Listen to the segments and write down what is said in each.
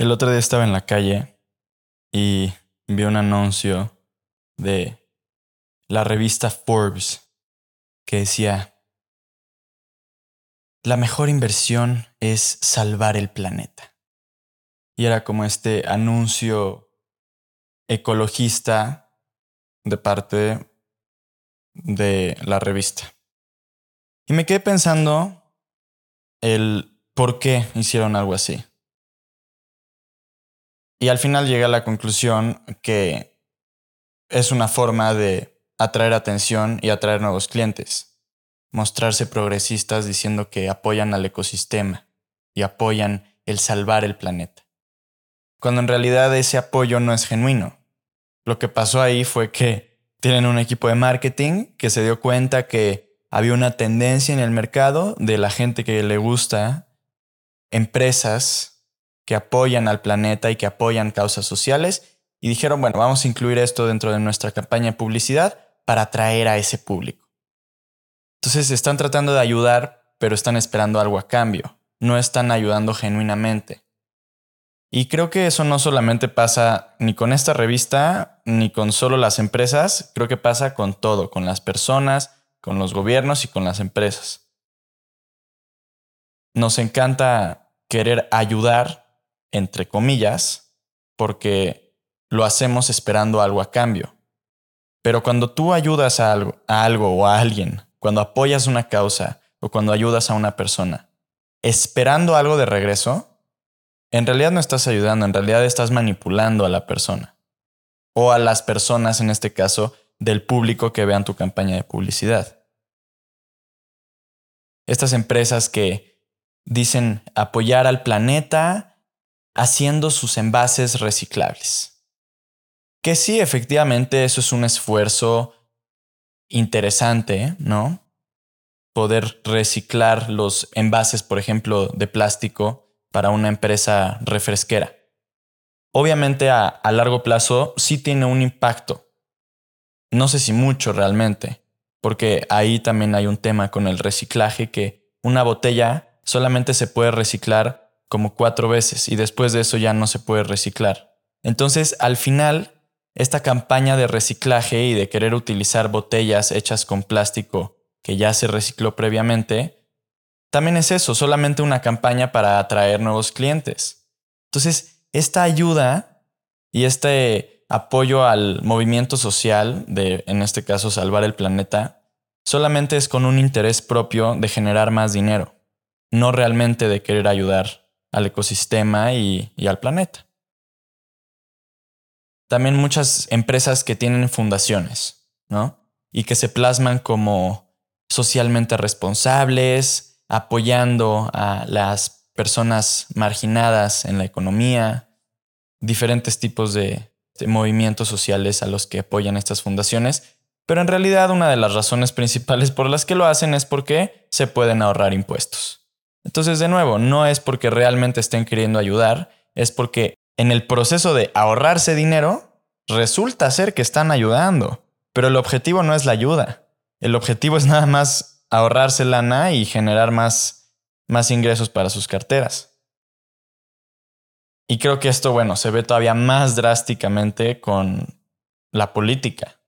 El otro día estaba en la calle y vi un anuncio de la revista Forbes que decía, la mejor inversión es salvar el planeta. Y era como este anuncio ecologista de parte de la revista. Y me quedé pensando el por qué hicieron algo así. Y al final llegué a la conclusión que es una forma de atraer atención y atraer nuevos clientes. Mostrarse progresistas diciendo que apoyan al ecosistema y apoyan el salvar el planeta. Cuando en realidad ese apoyo no es genuino. Lo que pasó ahí fue que tienen un equipo de marketing que se dio cuenta que había una tendencia en el mercado de la gente que le gusta empresas que apoyan al planeta y que apoyan causas sociales y dijeron, bueno, vamos a incluir esto dentro de nuestra campaña de publicidad para atraer a ese público. Entonces están tratando de ayudar, pero están esperando algo a cambio. No están ayudando genuinamente. Y creo que eso no solamente pasa ni con esta revista, ni con solo las empresas, creo que pasa con todo, con las personas, con los gobiernos y con las empresas. Nos encanta querer ayudar, entre comillas, porque lo hacemos esperando algo a cambio. Pero cuando tú ayudas a algo, a algo o a alguien, cuando apoyas una causa o cuando ayudas a una persona, esperando algo de regreso, en realidad no estás ayudando, en realidad estás manipulando a la persona. O a las personas, en este caso, del público que vean tu campaña de publicidad. Estas empresas que dicen apoyar al planeta haciendo sus envases reciclables. Que sí, efectivamente, eso es un esfuerzo interesante, ¿no? Poder reciclar los envases, por ejemplo, de plástico para una empresa refresquera. Obviamente a, largo plazo sí tiene un impacto, no sé si mucho realmente, porque ahí también hay un tema con el reciclaje que una botella solamente se puede reciclar como cuatro veces y después de eso ya no se puede reciclar. Entonces, al final, esta campaña de reciclaje y de querer utilizar botellas hechas con plástico que ya se recicló previamente, también es eso, solamente una campaña para atraer nuevos clientes. Entonces, esta ayuda y este apoyo al movimiento social de, en este caso, salvar el planeta, solamente es con un interés propio de generar más dinero, no realmente de querer ayudar al ecosistema y, al planeta. También muchas empresas que tienen fundaciones, ¿no? Y que se plasman como socialmente responsables, apoyando a las personas marginadas en la economía, diferentes tipos de, movimientos sociales a los que apoyan estas fundaciones, pero en realidad una de las razones principales por las que lo hacen es porque se pueden ahorrar impuestos. Entonces, de nuevo, no es porque realmente estén queriendo ayudar, es porque en el proceso de ahorrarse dinero, resulta ser que están ayudando, pero el objetivo no es la ayuda. El objetivo es nada más ahorrarse lana y generar más, más ingresos para sus carteras. Y creo que esto, bueno, se ve todavía más drásticamente con la política.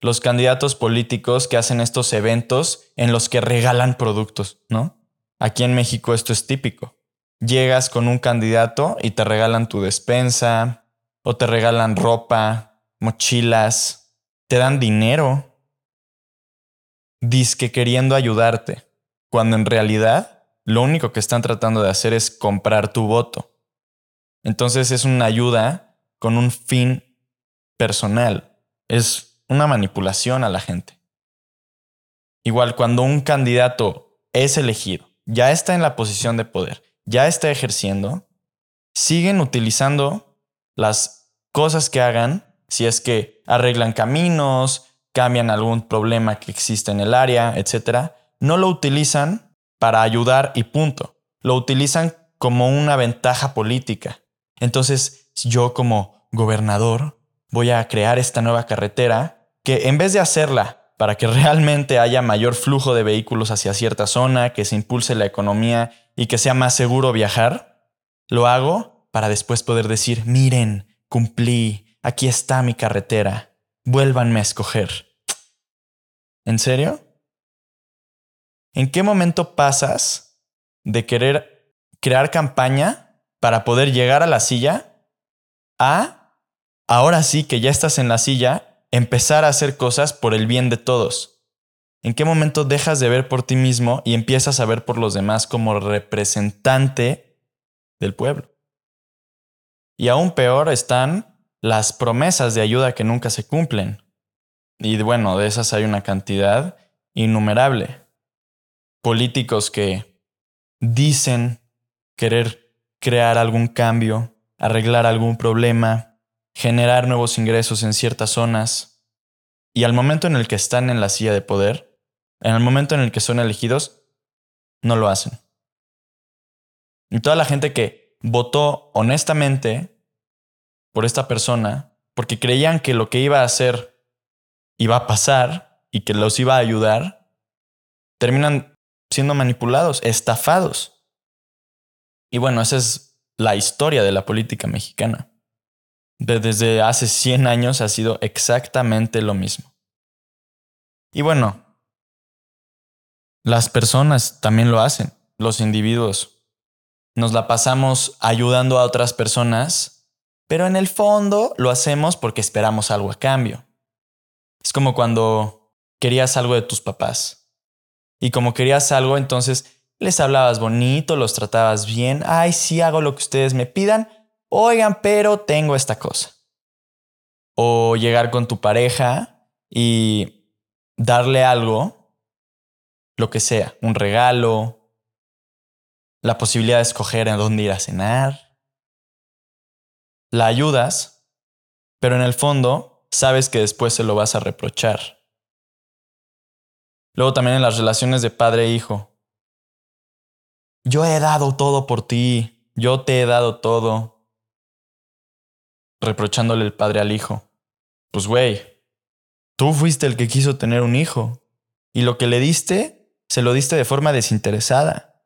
Los candidatos políticos que hacen estos eventos en los que regalan productos, ¿no? Aquí en México esto es típico. Llegas con un candidato y te regalan tu despensa, o te regalan ropa, mochilas, te dan dinero. Disque queriendo ayudarte, cuando en realidad lo único que están tratando de hacer es comprar tu voto. Entonces es una ayuda con un fin personal. Es una manipulación a la gente. Igual cuando un candidato es elegido, ya está en la posición de poder, ya está ejerciendo, siguen utilizando las cosas que hagan, si es que arreglan caminos, cambian algún problema que existe en el área, etc., no lo utilizan para ayudar y punto. Lo utilizan como una ventaja política. Entonces, yo como gobernador voy a crear esta nueva carretera que en vez de hacerla para que realmente haya mayor flujo de vehículos hacia cierta zona, que se impulse la economía y que sea más seguro viajar, lo hago para después poder decir, miren, cumplí, aquí está mi carretera, vuélvanme a escoger. ¿En serio? ¿En qué momento pasas de querer crear campaña para poder llegar a la silla a, ahora sí que ya estás en la silla, empezar a hacer cosas por el bien de todos? ¿En qué momento dejas de ver por ti mismo y empiezas a ver por los demás como representante del pueblo? Y aún peor están las promesas de ayuda que nunca se cumplen. Y bueno, de esas hay una cantidad innumerable políticos que dicen querer crear algún cambio, arreglar algún problema, generar nuevos ingresos en ciertas zonas, y al momento en el que están en la silla de poder, en el momento en el que son elegidos, no lo hacen. Y toda la gente que votó honestamente por esta persona, porque creían que lo que iba a hacer iba a pasar y que los iba a ayudar, terminan siendo manipulados, estafados. Y bueno, esa es la historia de la política mexicana. Desde hace 100 años ha sido exactamente lo mismo. Y bueno, las personas también lo hacen, los individuos. Nos la pasamos ayudando a otras personas, pero en el fondo lo hacemos porque esperamos algo a cambio. Es como cuando querías algo de tus papás y como querías algo, entonces les hablabas bonito, los tratabas bien. Ay, sí hago lo que ustedes me pidan. Oigan, pero tengo esta cosa. O llegar con tu pareja y darle algo, lo que sea, un regalo, la posibilidad de escoger en dónde ir a cenar. La ayudas, pero en el fondo sabes que después se lo vas a reprochar. Luego también en las relaciones de padre e hijo. Yo he dado todo por ti, yo te he dado todo. Reprochándole el padre al hijo. Pues güey, tú fuiste el que quiso tener un hijo. Y lo que le diste, se lo diste de forma desinteresada.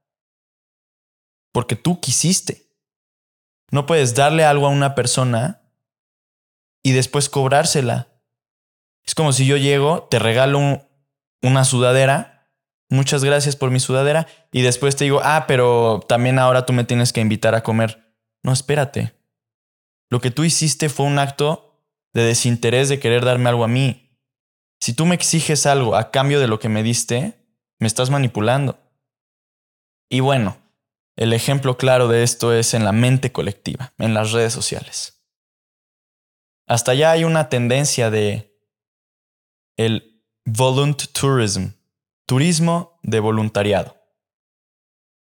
Porque tú quisiste. No puedes darle algo a una persona y después cobrársela. Es como si yo llego, te regalo un, una sudadera, muchas gracias por mi sudadera, y después te digo, ah, pero también ahora tú me tienes que invitar a comer. No, espérate. Lo que tú hiciste fue un acto de desinterés de querer darme algo a mí. Si tú me exiges algo a cambio de lo que me diste, me estás manipulando. Y bueno, el ejemplo claro de esto es en la mente colectiva, en las redes sociales. Hasta allá hay una tendencia de el tourism, turismo de voluntariado.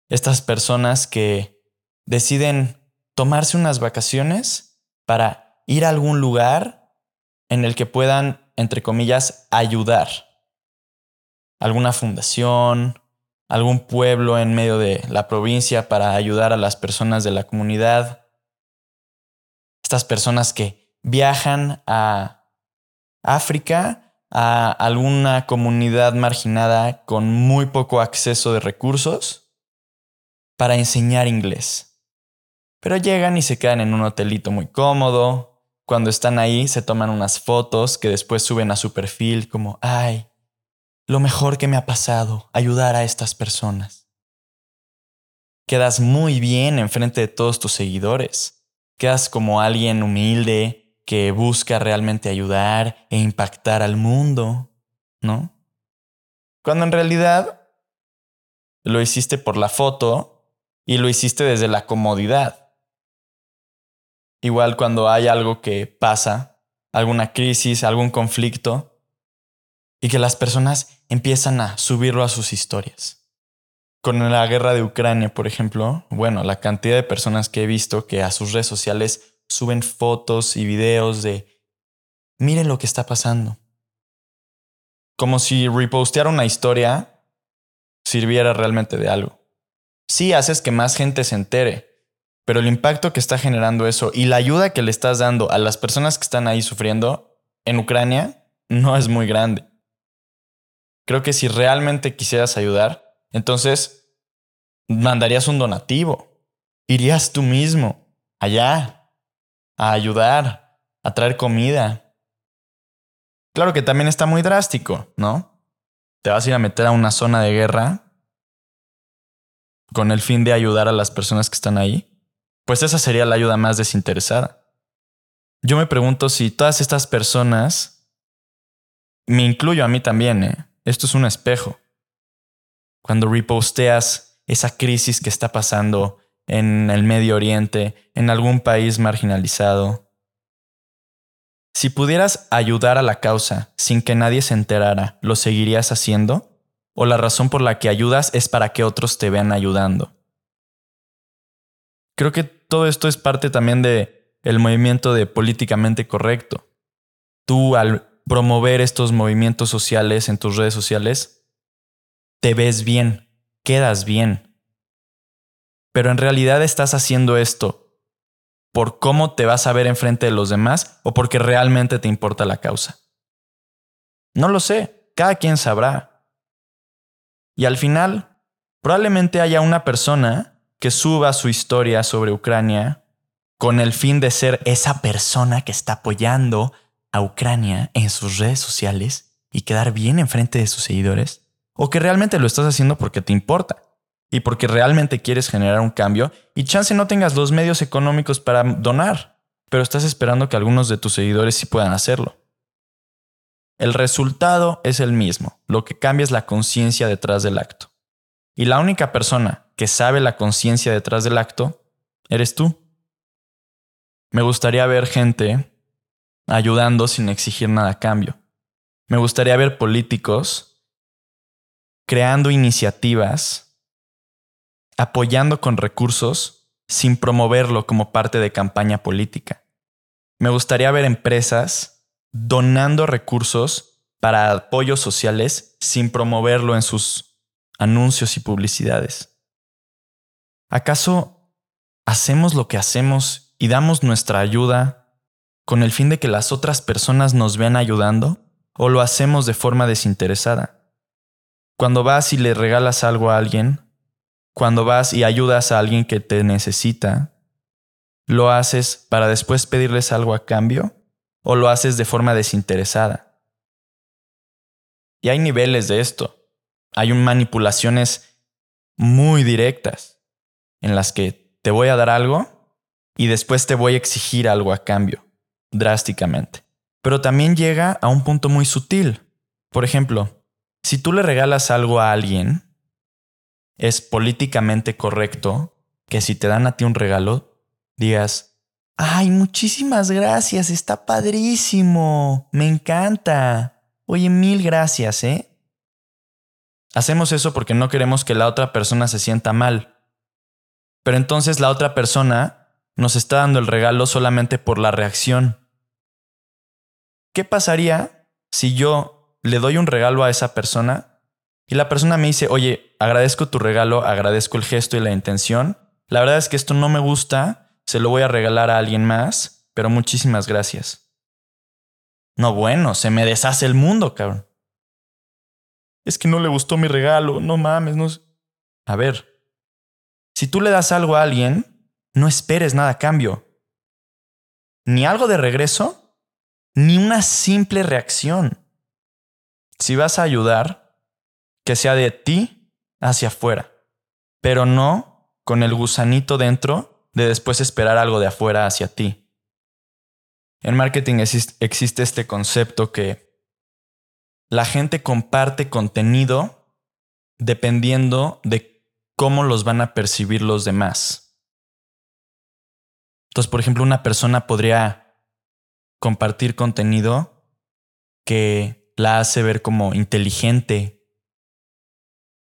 Estas personas que deciden tomarse unas vacaciones para ir a algún lugar en el que puedan, entre comillas, ayudar. Alguna fundación, algún pueblo en medio de la provincia para ayudar a las personas de la comunidad. Estas personas que viajan a África a alguna comunidad marginada con muy poco acceso de recursos para enseñar inglés. Pero llegan y se quedan en un hotelito muy cómodo. Cuando están ahí se toman unas fotos que después suben a su perfil como, ay, lo mejor que me ha pasado, ayudar a estas personas. Quedas muy bien enfrente de todos tus seguidores. Quedas como alguien humilde, que busca realmente ayudar e impactar al mundo, ¿no? Cuando en realidad lo hiciste por la foto y lo hiciste desde la comodidad. Igual cuando hay algo que pasa, alguna crisis, algún conflicto, y que las personas empiezan a subirlo a sus historias. Con la guerra de Ucrania, por ejemplo, bueno, la cantidad de personas que he visto que a sus redes sociales suben fotos y videos de, miren lo que está pasando. Como si repostear una historia sirviera realmente de algo. Sí haces que más gente se entere, pero el impacto que está generando eso y la ayuda que le estás dando a las personas que están ahí sufriendo en Ucrania no es muy grande. Creo que si realmente quisieras ayudar, entonces mandarías un donativo, irías tú mismo, allá, a ayudar, a traer comida. Claro que también está muy drástico, ¿no? Te vas a ir a meter a una zona de guerra con el fin de ayudar a las personas que están ahí. Pues esa sería la ayuda más desinteresada. Yo me pregunto si todas estas personas, me incluyo a mí también, ¿eh? esto es un espejo. Cuando reposteas esa crisis que está pasando en el Medio Oriente, en algún país marginalizado. Si pudieras ayudar a la causa sin que nadie se enterara, ¿lo seguirías haciendo? ¿O la razón por la que ayudas es para que otros te vean ayudando? Creo que todo esto es parte también de el movimiento de políticamente correcto. Tú al promover estos movimientos sociales en tus redes sociales, te ves bien, quedas bien, pero en realidad estás haciendo esto por cómo te vas a ver enfrente de los demás o porque realmente te importa la causa. No lo sé, cada quien sabrá. Y al final, probablemente haya una persona que suba su historia sobre Ucrania con el fin de ser esa persona que está apoyando a Ucrania en sus redes sociales y quedar bien enfrente de sus seguidores, o que realmente lo estás haciendo porque te importa y porque realmente quieres generar un cambio y chance no tengas los medios económicos para donar, pero estás esperando que algunos de tus seguidores sí puedan hacerlo. El resultado es el mismo, lo que cambia es la conciencia detrás del acto. Y la única persona que sabe la conciencia detrás del acto eres tú. Me gustaría ver gente ayudando sin exigir nada a cambio. Me gustaría ver políticos creando iniciativas apoyando con recursos sin promoverlo como parte de campaña política. Me gustaría ver empresas donando recursos para apoyos sociales sin promoverlo en sus anuncios y publicidades. ¿Acaso hacemos lo que hacemos y damos nuestra ayuda con el fin de que las otras personas nos vean ayudando o lo hacemos de forma desinteresada? Cuando vas y le regalas algo a alguien, cuando vas y ayudas a alguien que te necesita, ¿lo haces para después pedirles algo a cambio o lo haces de forma desinteresada? Y hay niveles de esto. Hay manipulaciones muy directas en las que te voy a dar algo y después te voy a exigir algo a cambio, drásticamente. Pero también llega a un punto muy sutil. Por ejemplo, si tú le regalas algo a alguien, es políticamente correcto que si te dan a ti un regalo, digas, ay, muchísimas gracias, está padrísimo, me encanta. Oye, mil gracias, ¿eh? Hacemos eso porque no queremos que la otra persona se sienta mal. Pero entonces la otra persona nos está dando el regalo solamente por la reacción. ¿Qué pasaría si yo le doy un regalo a esa persona y la persona me dice, oye, agradezco tu regalo, agradezco el gesto y la intención. La verdad es que esto no me gusta, se lo voy a regalar a alguien más, pero muchísimas gracias. No, bueno, se me deshace el mundo, cabrón. Es que no le gustó mi regalo, no mames, no. A ver, si tú le das algo a alguien, no esperes nada a cambio. Ni algo de regreso, ni una simple reacción. Si vas a ayudar, que sea de ti hacia afuera, pero no con el gusanito dentro de después esperar algo de afuera hacia ti. En marketing existe este concepto que la gente comparte contenido dependiendo de cómo los van a percibir los demás. Entonces, por ejemplo, una persona podría compartir contenido que la hace ver como inteligente,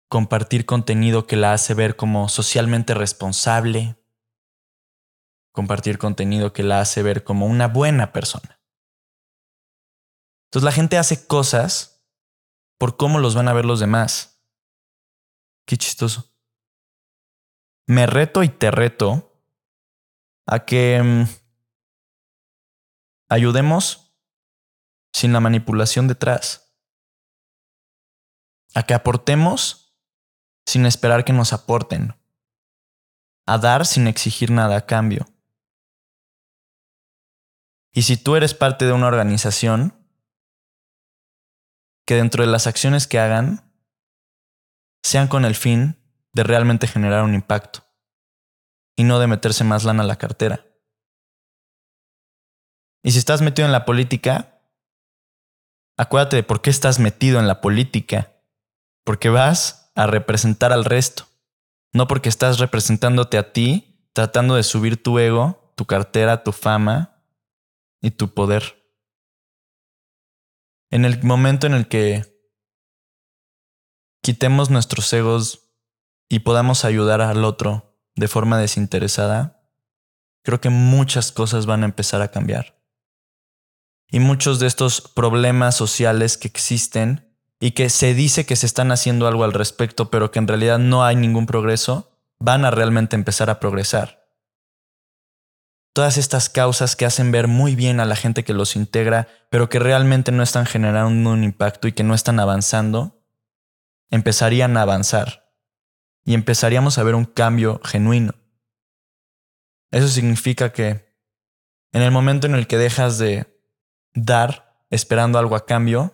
compartir contenido que la hace ver como socialmente responsable, compartir contenido que la hace ver como una buena persona. Entonces la gente hace cosas por cómo los van a ver los demás. Qué chistoso. Me reto y te reto a que mm, ayudemos sin la manipulación detrás. A que aportemos sin esperar que nos aporten, a dar sin exigir nada a cambio, Y si tú eres parte de una organización, que dentro de las acciones que hagan sean con el fin de realmente generar un impacto y no de meterse más lana a la cartera. Y si estás metido en la política, acuérdate de por qué estás metido en la política. Porque vas a representar al resto. No porque estás representándote a ti, tratando de subir tu ego, tu cartera, tu fama y tu poder. En el momento en el que quitemos nuestros egos y podamos ayudar al otro de forma desinteresada, creo que muchas cosas van a empezar a cambiar. Y muchos de estos problemas sociales que existen y que se dice que se están haciendo algo al respecto, pero que en realidad no hay ningún progreso, van a realmente empezar a progresar. Todas estas causas que hacen ver muy bien a la gente que los integra, pero que realmente no están generando un impacto y que no están avanzando, empezarían a avanzar y empezaríamos a ver un cambio genuino. Eso significa que en el momento en el que dejas de dar esperando algo a cambio,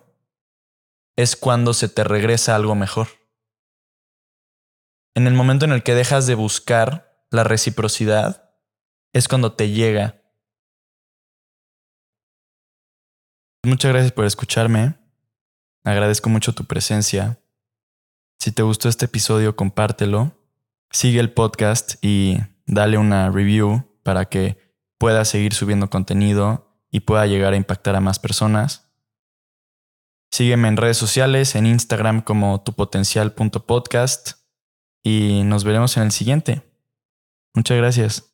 es cuando se te regresa algo mejor. En el momento en el que dejas de buscar la reciprocidad, es cuando te llega. Muchas gracias por escucharme. Agradezco mucho tu presencia. Si te gustó este episodio, compártelo. Sigue el podcast y dale una review para que pueda seguir subiendo contenido y pueda llegar a impactar a más personas. Sígueme en redes sociales, en Instagram como tupotencial.podcast y nos veremos en el siguiente. Muchas gracias.